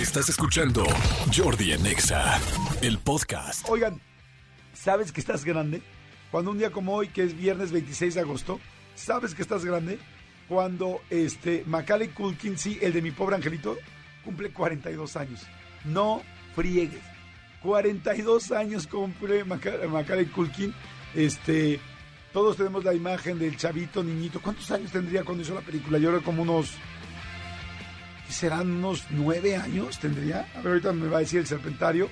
Estás escuchando Jordi Anexa, el podcast. Oigan, ¿sabes que estás grande? Cuando un día como hoy, que es viernes 26 de agosto, ¿sabes que estás grande? Cuando este Macaulay Culkin, sí, el de mi pobre angelito, cumple 42 años. No friegues. 42 años cumple Maca- Macaulay Culkin. Este, todos tenemos la imagen del chavito niñito. ¿Cuántos años tendría cuando hizo la película? Yo creo como unos ¿qué serán unos nueve años tendría. A ver, ahorita me va a decir el serpentario.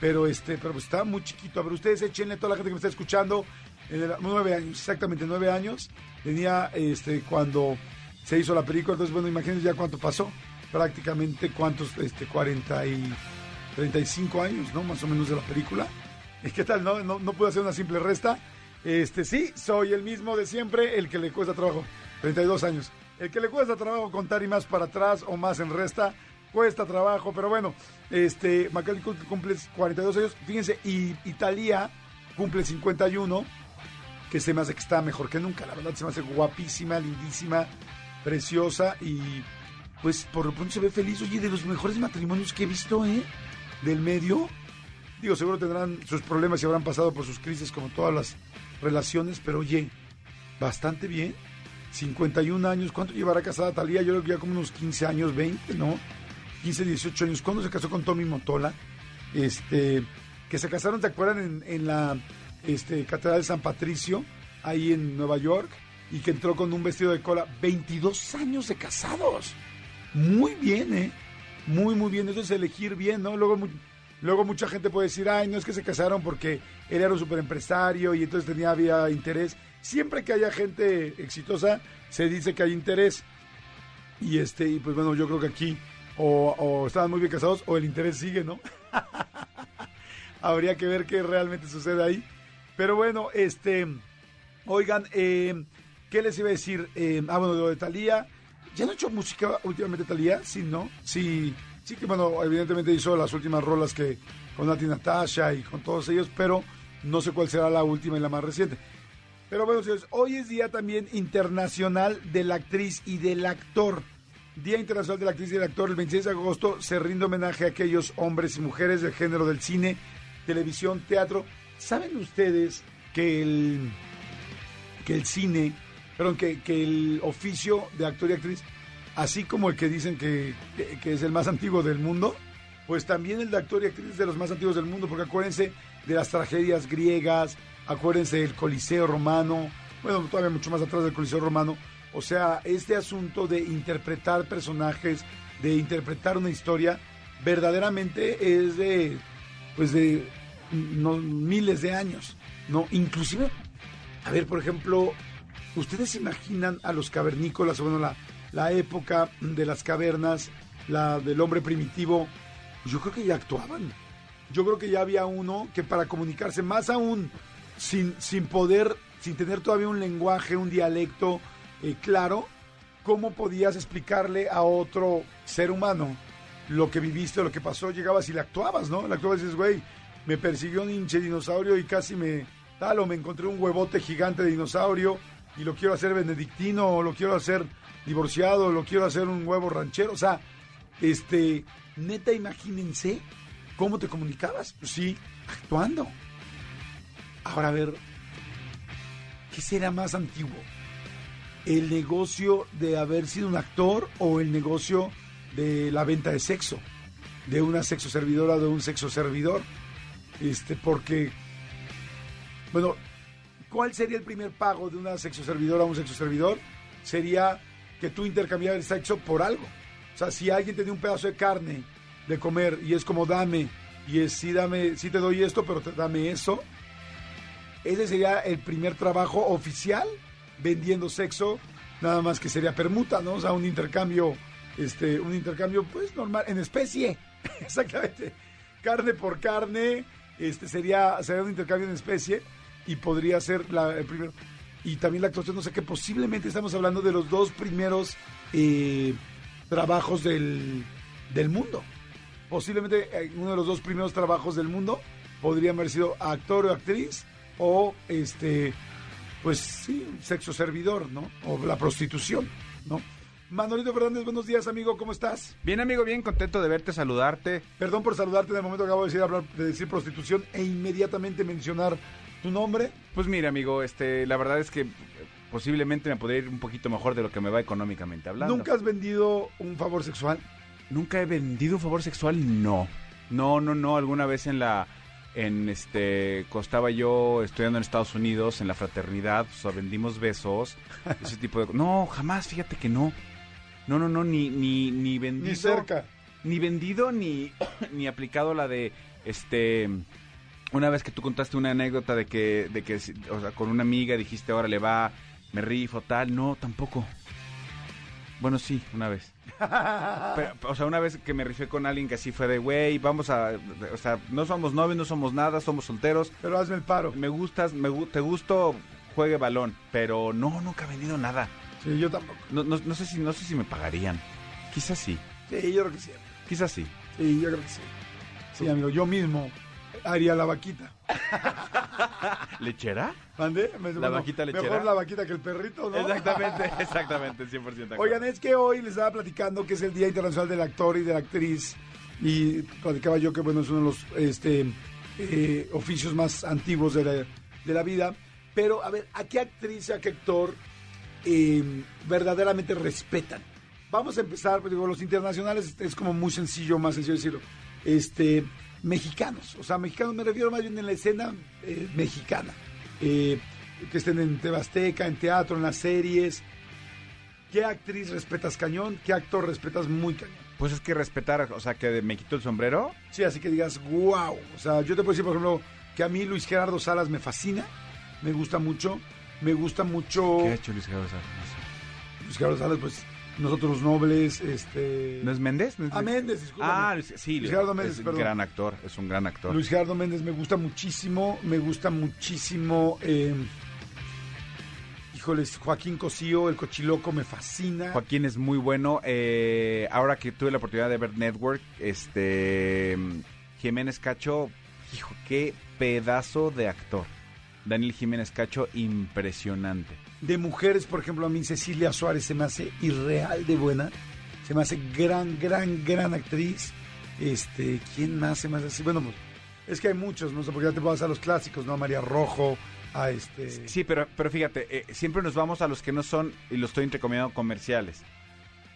Pero este, pero pues estaba muy chiquito. A ver, ustedes échenle toda la gente que me está escuchando. en el- nueve años, exactamente nueve años. Tenía este cuando se hizo la película. Entonces, bueno, imagínense ya cuánto pasó. Prácticamente cuántos, este, 40 y 35 años, ¿no? Más o menos de la película. ¿Y ¿Qué tal? No, no, no pude hacer una simple resta. Este, sí, soy el mismo de siempre, el que le cuesta trabajo. 32 años. El que le cuesta trabajo contar y más para atrás o más en resta, cuesta trabajo, pero bueno, este, Macaulay Culkin cumple 42 años, fíjense, y Italia cumple 51, que se me hace que está mejor que nunca, la verdad se me hace guapísima, lindísima, preciosa y pues por lo pronto se ve feliz, oye, de los mejores matrimonios que he visto, ¿eh? Del medio, digo, seguro tendrán sus problemas y habrán pasado por sus crisis como todas las relaciones, pero oye, bastante bien. 51 años, ¿cuánto llevará casada Talía? Yo creo que ya como unos 15 años, 20, ¿no? 15, 18 años. ¿Cuándo se casó con Tommy Motola? Este, que se casaron, ¿te acuerdan? En, en la este, Catedral de San Patricio, ahí en Nueva York, y que entró con un vestido de cola. 22 años de casados. Muy bien, ¿eh? Muy, muy bien. Eso es elegir bien, ¿no? Luego, luego mucha gente puede decir, ay, no es que se casaron porque él era un superempresario y entonces tenía, había interés. Siempre que haya gente exitosa, se dice que hay interés. Y este, y pues bueno, yo creo que aquí o, o estaban muy bien casados o el interés sigue, ¿no? Habría que ver qué realmente sucede ahí. Pero bueno, este, oigan, eh, ¿qué les iba a decir? Eh, ah, bueno, de Talía. ¿Ya no ha hecho música últimamente Talía? Sí, ¿no? Sí, sí que bueno, evidentemente hizo las últimas rolas que con Nati Natasha y con todos ellos, pero no sé cuál será la última y la más reciente. Pero bueno, señores, hoy es día también internacional de la actriz y del actor. Día Internacional de la Actriz y del Actor, el 26 de agosto, se rinde homenaje a aquellos hombres y mujeres del género del cine, televisión, teatro. ¿Saben ustedes que el, que el cine, perdón, que, que el oficio de actor y actriz, así como el que dicen que, que- que es el más antiguo del mundo, pues también el de actor y actriz es de los más antiguos del mundo, porque acuérdense de las tragedias griegas, acuérdense del Coliseo romano, bueno, todavía mucho más atrás del Coliseo romano. O sea, este asunto de interpretar personajes, de interpretar una historia, verdaderamente es de, pues de miles de años, ¿no? Inclusive, a ver, por ejemplo, ¿ustedes se imaginan a los cavernícolas, o bueno, la, la época de las cavernas, la del hombre primitivo? Yo creo que ya actuaban. Yo creo que ya había uno que para comunicarse, más aún, sin, sin poder, sin tener todavía un lenguaje, un dialecto eh, claro, ¿cómo podías explicarle a otro ser humano lo que viviste, lo que pasó? Llegabas y le actuabas, ¿no? Le actuabas y dices, güey, me persiguió un hinche dinosaurio y casi me tal, o me encontré un huevote gigante de dinosaurio y lo quiero hacer benedictino, o lo quiero hacer divorciado, o lo quiero hacer un huevo ranchero. O sea, este, neta, imagínense cómo te comunicabas. Pues sí, actuando. Ahora, a ver, ¿qué será más antiguo? ¿El negocio de haber sido un actor o el negocio de la venta de sexo? De una sexo servidora o de un sexo servidor. Este, porque, bueno, ¿cuál sería el primer pago de una sexo servidora a un sexo servidor? Sería que tú intercambiaras el sexo por algo. O sea, si alguien te dio un pedazo de carne de comer y es como dame, y es sí dame, sí te doy esto, pero dame eso. Ese sería el primer trabajo oficial vendiendo sexo, nada más que sería permuta, ¿no? O sea, un intercambio, este, un intercambio, pues normal, en especie, exactamente. Carne por carne, este sería, sería un intercambio en especie y podría ser la, el primero. Y también la actuación, no sé que posiblemente estamos hablando de los dos primeros eh, trabajos del, del mundo. Posiblemente eh, uno de los dos primeros trabajos del mundo podría haber sido actor o actriz o este pues sí, sexo servidor, ¿no? O la prostitución, ¿no? Manolito Fernández, buenos días, amigo, ¿cómo estás? Bien, amigo, bien contento de verte, saludarte. Perdón por saludarte en el momento que acabo de decir, hablar, de decir prostitución e inmediatamente mencionar tu nombre. Pues mira, amigo, este, la verdad es que posiblemente me podría ir un poquito mejor de lo que me va económicamente hablando. ¿Nunca has vendido un favor sexual? ¿Nunca he vendido un favor sexual? No. No, no, no. Alguna vez en la. En este. Costaba yo estudiando en Estados Unidos, en la fraternidad. O sea, vendimos besos. ese tipo de. No, jamás, fíjate que no. No, no, no, ni, ni, ni vendido. Ni cerca. Ni vendido, ni, ni aplicado la de. Este. Una vez que tú contaste una anécdota de que, de que, o sea, con una amiga dijiste, ahora le va, me rifo, tal. No, tampoco. Bueno, sí, una vez. Pero, o sea, una vez que me rifé con alguien que así fue de, güey, vamos a... O sea, no somos novios, no somos nada, somos solteros. Pero hazme el paro. Me gustas, me, te gusto, juegue balón. Pero no, nunca he vendido nada. Sí, yo tampoco. No, no, no sé si, no sé si me pagarían. Quizás sí, Sí, yo creo que sí. quizás sí. Sí, yo creo que sí. Sí, amigo, yo mismo haría la vaquita. ¿Lechera? ¿Mande? Me- La vaquita lechera. Mejor la vaquita que el perrito, ¿no? Exactamente, exactamente, 100% de acuerdo. Oigan, es que hoy les estaba platicando que es el Día Internacional del Actor y de la Actriz. Y platicaba yo que, bueno, es uno de los este, eh, oficios más antiguos de la, de la vida. Pero, a ver, ¿a qué actriz, a qué actor eh, verdaderamente respetan? Vamos a empezar, pues, digo, los internacionales es como muy sencillo, más sencillo decirlo. Este, mexicanos, o sea, mexicanos me refiero más bien en la escena eh, mexicana. Eh, que estén en Tebasteca, en teatro, en las series. ¿Qué actriz respetas cañón? ¿Qué actor respetas muy cañón? Pues es que respetar, o sea, que me quito el sombrero. Sí, así que digas, wow. O sea, yo te puedo decir, por ejemplo, que a mí Luis Gerardo Salas me fascina, me gusta mucho, me gusta mucho ¿Qué ha hecho Luis Gerardo Salas? No sé. Luis Gerardo Salas, pues nosotros nobles, este... ¿No es Méndez? ¿No es Ah, Méndez, discúlpame. Ah, sí, Luis Gerardo Méndez, es un perdón. gran actor, es un gran actor. Luis Gerardo Méndez me gusta muchísimo, me gusta muchísimo. eh, híjoles, Joaquín Cosío, el cochiloco, me fascina. Joaquín es muy bueno. eh, ahora que tuve la oportunidad de ver Network, este Jiménez Cacho, hijo, qué pedazo de actor. Daniel Jiménez Cacho, impresionante. De mujeres, por ejemplo, a mí Cecilia Suárez se me hace irreal de buena. Se me hace gran, gran, gran actriz. Este, ¿quién más se me hace así? Bueno, pues, es que hay muchos, no sé, porque ya te vas a los clásicos, ¿no? A María Rojo, a este... Sí, pero, pero fíjate, eh, siempre nos vamos a los que no son, y lo estoy entrecomillando, comerciales.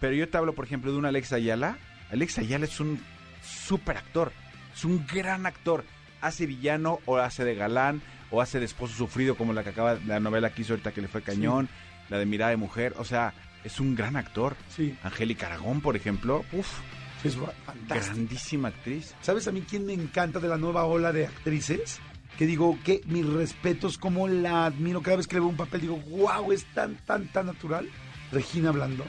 Pero yo te hablo, por ejemplo, de un Alex Ayala. Alex Ayala es un súper actor, es un gran actor. Hace villano o hace de galán o hace de esposo sufrido como la que acaba, la novela que hizo ahorita que le fue cañón, la de mirada de mujer. O sea, es un gran actor. Sí, Angélica Aragón, por ejemplo, uf, sí, es fantástico. grandísima actriz. ¿Sabes a mí quién me encanta de la nueva ola de actrices? Que digo que mis respetos, como la admiro cada vez que le veo un papel, digo, wow, es tan, tan, tan natural. Regina Blandón.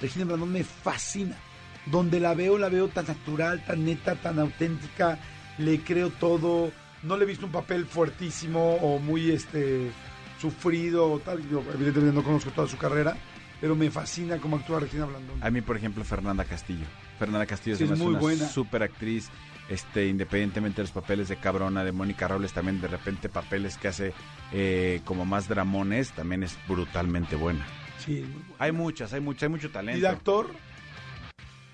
Regina Blandón me fascina. Donde la veo, la veo tan natural, tan neta, tan auténtica. Le creo todo. No le he visto un papel fuertísimo o muy este sufrido o tal. Yo evidentemente no conozco toda su carrera, pero me fascina cómo actúa Regina Blandón. A mí, por ejemplo, Fernanda Castillo. Fernanda Castillo Sí, es muy una buena. super actriz. Este, independientemente de los papeles de cabrona, de Mónica Robles, también de repente papeles que hace eh, como más dramones, también es brutalmente buena. Sí, muy buena. Hay muchas, hay mucho, hay mucho talento. ¿Y de actor?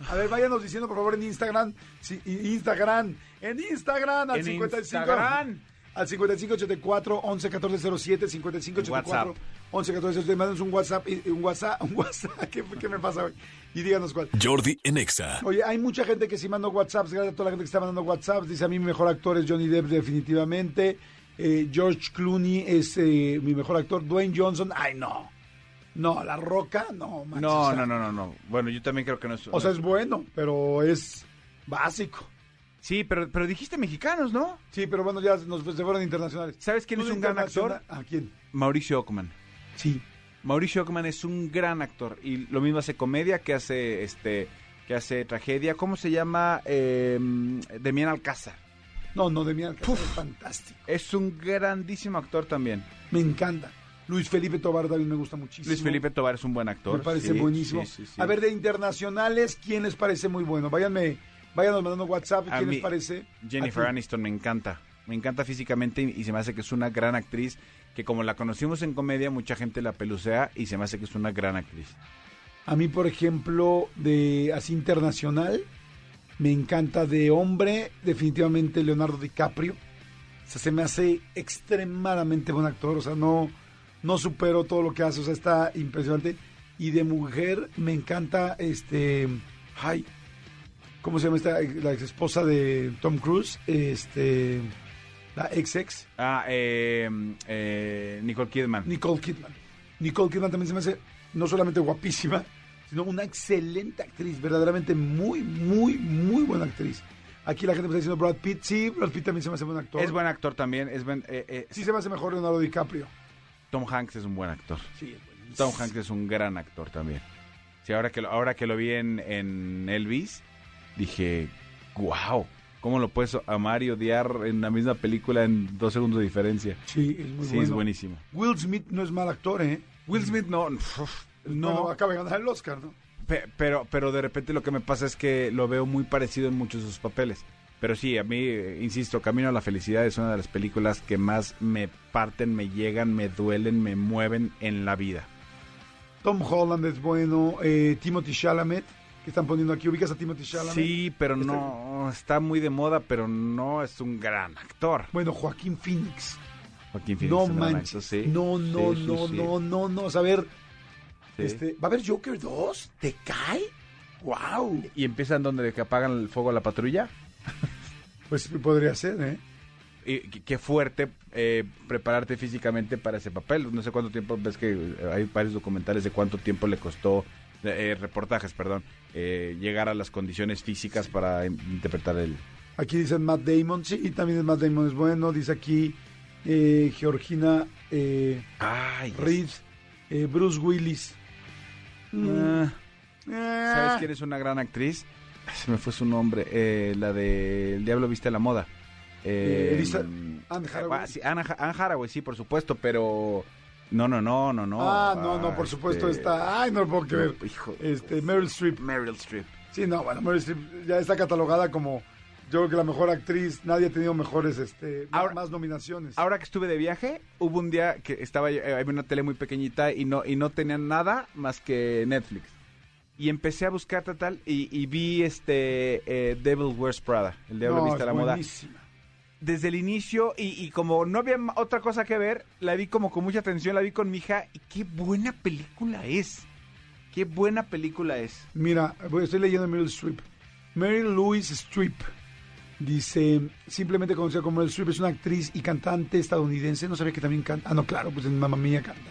A ver, váyanos diciendo por favor en Instagram. Sí, y- Instagram. En Instagram al En 55. Instagram. Al 5584 11 14 07 5584 WhatsApp. 11 14 07. Mándenos un WhatsApp. y- Un WhatsApp. Un WhatsApp. ¿Qué, qué me pasa hoy? Y díganos cuál. Jordi en Exa. Oye, hay mucha gente que sí mandó WhatsApps. Gracias a toda la gente que está mandando WhatsApps. Dice a mí mi mejor actor es Johnny Depp, definitivamente. Eh, George Clooney es eh, mi mejor actor. Dwayne Johnson. Ay, no. No, La Roca, no, manches, No, o sea, no, no, no, no. Bueno, yo también creo que no es. O sea, es bueno, pero es básico. Sí, pero, pero dijiste mexicanos, ¿no? Sí, pero bueno, ya nos se fueron internacionales. ¿Sabes quién ¿Tú es un gran actor? ¿A quién? Mauricio Ockman. Sí. Mauricio Ockman es un gran actor y lo mismo hace comedia que hace este que hace tragedia. ¿Cómo se llama? Eh, Demián Alcázar. No, no, de mi Alcázar es fantástico. Es un grandísimo actor también. Me encanta. Luis Felipe Tobar también me gusta muchísimo. Luis Felipe Tobar es un buen actor. Me parece sí, buenísimo. sí, sí, sí. A ver, de internacionales, ¿quién les parece muy bueno? Váyanme, váyanos mandando WhatsApp. A ¿Quién mí, les parece? Jennifer. Aniston me encanta. Me encanta físicamente y, y se me hace que es una gran actriz. Que como la conocimos en comedia, mucha gente la pelucea y se me hace que es una gran actriz. A mí, por ejemplo, de así internacional, me encanta de hombre, definitivamente Leonardo DiCaprio. O sea, se me hace extremadamente buen actor, o sea, no, no supero todo lo que hace, o sea, está impresionante. Y de mujer me encanta este, ay, ¿cómo se llama esta? La ex esposa de Tom Cruise, este, la ex ex, Ah, eh, eh, Nicole Kidman. Nicole Kidman. Nicole Kidman también se me hace no solamente guapísima, sino una excelente actriz, verdaderamente muy, muy, muy buena actriz. Aquí la gente me está diciendo Brad Pitt, sí, Brad Pitt también se me hace buen actor. es buen actor también. Es buen- eh, eh, Sí se me hace mejor Leonardo DiCaprio. Tom Hanks es un buen actor. Sí, es buenísimo. Tom Hanks es un gran actor también. Sí, ahora que lo, ahora que lo vi en, en Elvis, dije, wow, ¿cómo lo puedes amar y odiar en la misma película en dos segundos de diferencia? Sí, es muy sí, bueno. es buenísimo. Will Smith no es mal actor, ¿eh? Will Smith no, No, no, acaba de ganar el Oscar, ¿no? Pe- pero, pero de repente lo que me pasa es que lo veo muy parecido en muchos de sus papeles. Pero sí, a mí, eh, insisto, Camino a la Felicidad es una de las películas que más me parten, me llegan, me duelen, me mueven en la vida. Tom Holland es bueno, eh, Timothy Chalamet, que están poniendo aquí, ubicas a Timothy Chalamet. Sí, pero Este- no, está muy de moda, pero no es un gran actor. Bueno, Joaquín Phoenix. Joaquín Phoenix no manches. sí. No, no, Sí, no, sí. no, no, no. O sea, a ver, este, ¿va a haber Joker 2? ¿Te cae? ¡Wow! ¿Y empiezan donde que apagan el fuego a la patrulla? Pues podría ser, ¿eh? Y qué- fuerte eh, prepararte físicamente para ese papel. No sé cuánto tiempo, ves que eh, hay varios documentales de cuánto tiempo le costó, eh, reportajes, perdón, eh, llegar a las condiciones físicas para in- interpretar el... Aquí dicen Matt Damon, sí, también es Matt Damon es bueno. Dice aquí eh, Georgina eh, Ay, Reed, eh, Bruce Willis. Ah, Eh, ¿Sabes quién es una gran actriz? Se me fue su nombre, eh, la de El Diablo Viste la Moda. Eh, Eh, Elisa- Anne Hathaway. ah, sí, Anne, Ha- Anne Hathaway, sí, por supuesto, pero... No, no, no, no, no. ah, no, no, por supuesto este, está. Ay, no lo puedo creer. Hijo. Este, Meryl Streep. Meryl Streep. Sí, no, bueno, Meryl Streep ya está catalogada como, yo creo que la mejor actriz. Nadie ha tenido mejores, este, Ahora- más nominaciones. Ahora que estuve de viaje, hubo un día que estaba eh, había una tele muy pequeñita y no y no tenía nada más que Netflix. Y empecé a buscar tal, tal y, y vi este eh, Devil Wears Prada, el diablo no, viste es la moda. buenísima. Desde el inicio y, y como no había otra cosa que ver, la vi como con mucha atención, la vi con mi hija y qué buena película es. Qué buena película es. Mira, estoy leyendo Meryl Streep. Meryl Louise Streep dice, simplemente conocida como Meryl Streep, es una actriz y cantante estadounidense. No sabía que también canta. Ah, no, claro, pues en Mamma Mía canta.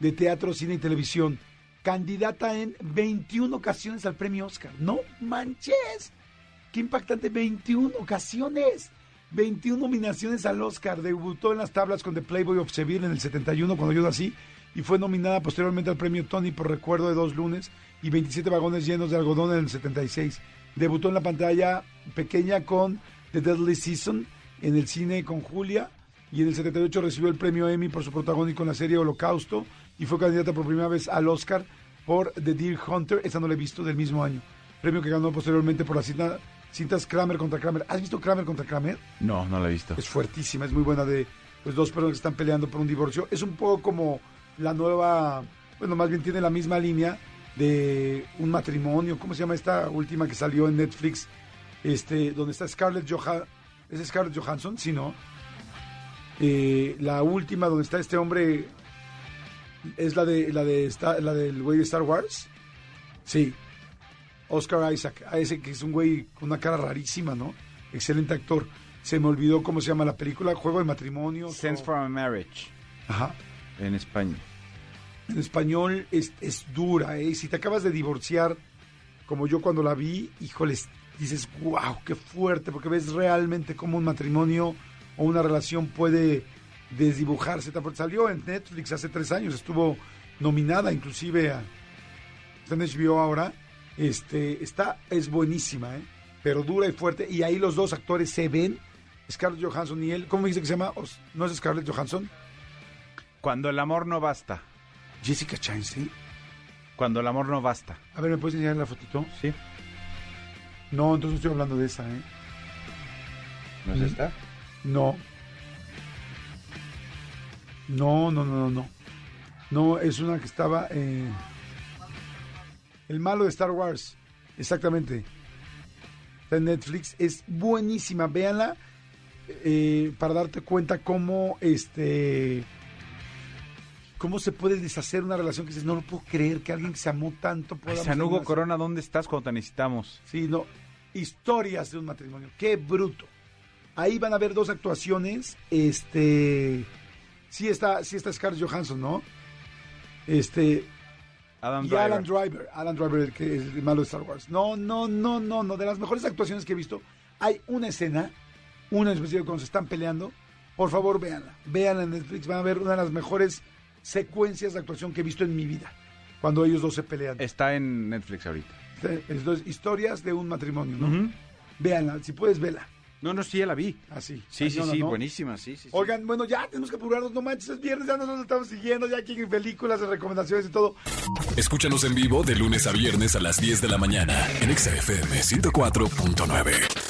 De teatro, cine y televisión. Candidata en 21 ocasiones al premio Oscar. ¡No manches! ¡Qué impactante! 21 ocasiones. 21 nominaciones al Oscar. Debutó en las tablas con The Playboy of Seville en el 71, cuando yo nací, y fue nominada posteriormente al premio Tony por Recuerdo de dos lunes y 27 vagones llenos de algodón en el 76. Debutó en la pantalla pequeña con The Deadly Season en el cine con Julia y en el 78 recibió el premio Emmy por su protagónico en la serie Holocausto y fue candidata por primera vez al Oscar por The Deer Hunter, esa no la he visto, del mismo año. Premio que ganó posteriormente por la cinta, cintas Kramer contra Kramer. ¿Has visto Kramer contra Kramer? No, no la he visto. Es fuertísima, es muy buena de pues, dos personas que están peleando por un divorcio. Es un poco como la nueva, bueno, más bien tiene la misma línea de un matrimonio. ¿Cómo se llama esta última que salió en Netflix? Este, donde está Scarlett Johansson. ¿Es Scarlett Johansson? Sí, ¿no? Eh, la última donde está este hombre es la de la de la del güey de Star Wars. Sí. Oscar Isaac, a ese que es un güey con una cara rarísima, ¿no? Excelente actor. Se me olvidó cómo se llama la película, Juego de Matrimonio. Sense for a Marriage Ajá. en España. En español es, es dura, ¿eh? Si te acabas de divorciar, como yo cuando la vi, híjoles, dices, wow, qué fuerte, porque ves realmente cómo un matrimonio o una relación puede desdibujarse. Salió en Netflix hace tres años, estuvo nominada inclusive a... Está en HBO ahora. Este, está, es buenísima, ¿eh? Pero dura y fuerte. Y ahí los dos actores se ven, Scarlett Johansson y él. ¿Cómo dice que se llama? ¿No es Scarlett Johansson? Cuando el amor no basta. Jessica Chastain. Cuando el amor no basta. A ver, ¿me puedes enseñar la fotito? ¿Sí? No, entonces estoy hablando de esa, ¿eh? ¿No es esta? No. No, no, no, no, no. No, es una que estaba... Eh... El malo de Star Wars. Exactamente. Está en Netflix. Es buenísima. Véanla eh, para darte cuenta cómo este cómo se puede deshacer una relación que dices, no lo puedo creer que alguien que se amó tanto pueda... San Hugo Corona, ¿dónde estás cuando te necesitamos? Sí, no. Historias de un matrimonio. Qué bruto. Ahí van a ver dos actuaciones. Este. Sí está, sí está Scarlett Johansson, ¿no? Este. Adam y Driver. Alan Driver. Alan Driver, el que es el malo de Star Wars. No, no, no, no, no. De las mejores actuaciones que he visto. Hay una escena, una en específico cuando se están peleando. Por favor, véanla. Véanla en Netflix. Van a ver una de las mejores secuencias de actuación que he visto en mi vida. Cuando ellos dos se pelean. Está en Netflix ahorita. Entonces, historias de un matrimonio, ¿no? Véanla, si puedes, vela. No, no, sí, ya la vi. Así. Sí, sí, sí, ¿no? buenísima, sí, sí. sí. Oigan, bueno, ya tenemos que apurarnos, no manches, es viernes, ya nos estamos siguiendo, ya aquí en películas, en recomendaciones y todo. Escúchanos en vivo de lunes a viernes a las 10 de la mañana en Exa FM 104.9.